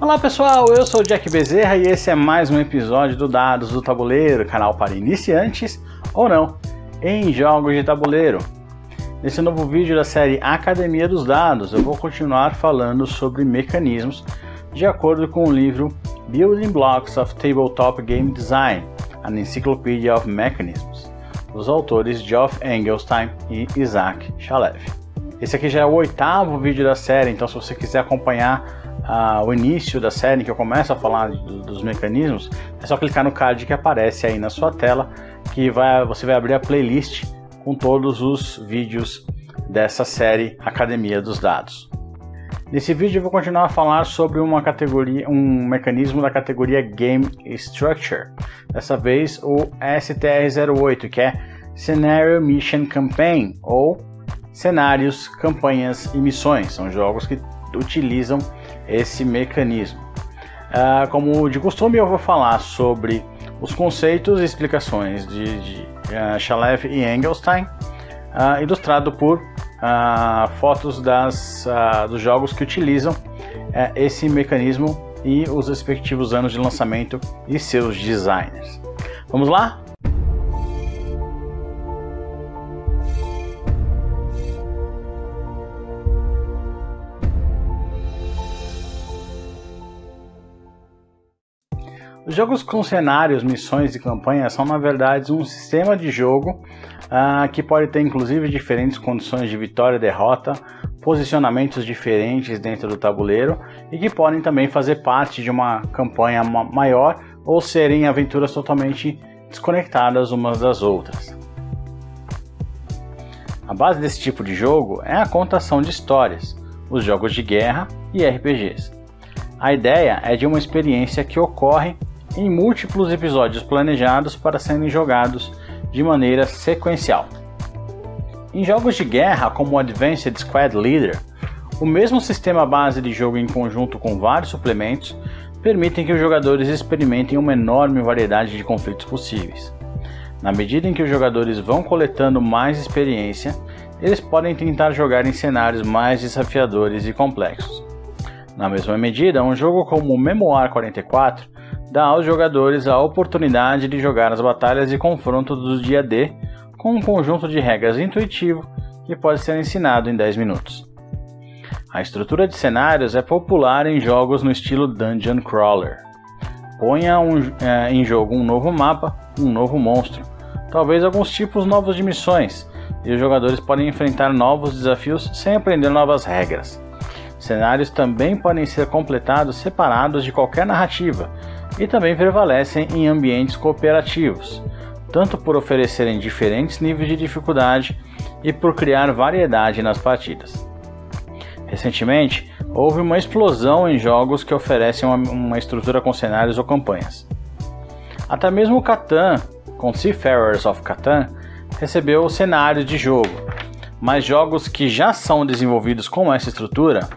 Olá pessoal, eu sou o Jack Bezerra e esse é mais um episódio do Dados do Tabuleiro, canal para iniciantes ou não em jogos de tabuleiro. Nesse novo vídeo da série Academia dos Dados, eu vou continuar falando sobre mecanismos de acordo com o livro Building Blocks of Tabletop Game Design, an Encyclopedia of Mechanisms, dos autores Geoff Engelstein e Isaac Shalev. Esse aqui já é o oitavo vídeo da série, então se você quiser acompanhar ah, o início da série, que eu começo a falar do, dos mecanismos, é só clicar no card que aparece aí na sua tela, que vai, você vai abrir a playlist com todos os vídeos dessa série Academia dos Dados. Nesse vídeo eu vou continuar a falar sobre uma categoria, um mecanismo da categoria Game Structure. Dessa vez o STR08, que é Scenario Mission Campaign ou cenários, campanhas e missões. São jogos que utilizam esse mecanismo. Uh, como de costume, eu vou falar sobre os conceitos e explicações de, de uh, Shalev e Engelstein, uh, ilustrado por fotos das, dos jogos que utilizam esse mecanismo e os respectivos anos de lançamento e seus designers. Vamos lá? Os jogos com cenários, missões e campanhas são na verdade um sistema de jogo uh, que pode ter inclusive diferentes condições de vitória e derrota, posicionamentos diferentes dentro do tabuleiro e que podem também fazer parte de uma campanha maior ou serem aventuras totalmente desconectadas umas das outras. A base desse tipo de jogo é a contação de histórias, os jogos de guerra e RPGs. A ideia é de uma experiência que ocorre em múltiplos episódios planejados para serem jogados de maneira sequencial. Em jogos de guerra como Advanced Squad Leader, o mesmo sistema base de jogo em conjunto com vários suplementos permitem que os jogadores experimentem uma enorme variedade de conflitos possíveis. Na medida em que os jogadores vão coletando mais experiência, eles podem tentar jogar em cenários mais desafiadores e complexos. Na mesma medida, um jogo como Memoir 44 dá aos jogadores a oportunidade de jogar as batalhas de confronto do dia D com um conjunto de regras intuitivo que pode ser ensinado em 10 minutos. A estrutura de cenários é popular em jogos no estilo Dungeon Crawler. Ponha um, é, em jogo um novo mapa, um novo monstro, talvez alguns tipos novos de missões, e os jogadores podem enfrentar novos desafios sem aprender novas regras. Cenários também podem ser completados separados de qualquer narrativa, e também prevalecem em ambientes cooperativos, tanto por oferecerem diferentes níveis de dificuldade e por criar variedade nas partidas. Recentemente, houve uma explosão em jogos que oferecem uma, estrutura com cenários ou campanhas. Até mesmo o Catan, com Seafarers of Catan, recebeu cenários de jogo, mas jogos que já são desenvolvidos com essa estrutura,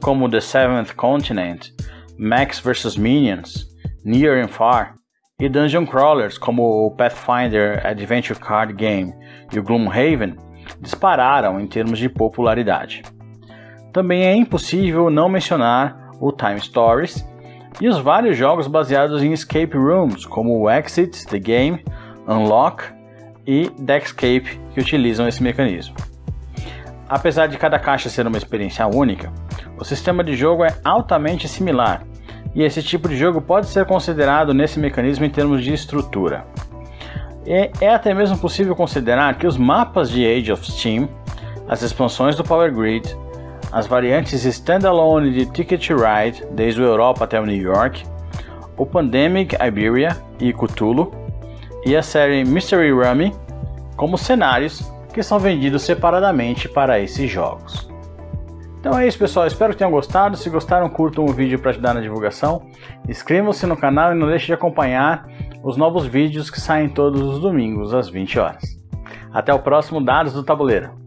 como The Seventh Continent, Max vs Minions, Near and Far, e dungeon crawlers como o Pathfinder Adventure Card Game e o Gloomhaven dispararam em termos de popularidade. Também é impossível não mencionar o Time Stories e os vários jogos baseados em escape rooms, como o Exit, The Game, Unlock e Deckscape, que utilizam esse mecanismo. Apesar de cada caixa ser uma experiência única, o sistema de jogo é altamente similar e esse tipo de jogo pode ser considerado nesse mecanismo em termos de estrutura. E é até mesmo possível considerar que os mapas de Age of Steam, as expansões do Power Grid, as variantes standalone de Ticket Ride, desde a Europa até o New York, o Pandemic Iberia e Cthulhu, e a série Mystery Rummy como cenários que são vendidos separadamente para esses jogos. Então é isso, pessoal. Espero que tenham gostado. Se gostaram, curtam o vídeo para ajudar na divulgação. Inscrevam-se no canal e não deixe de acompanhar os novos vídeos que saem todos os domingos às 20 horas. Até o próximo Dados do Tabuleiro.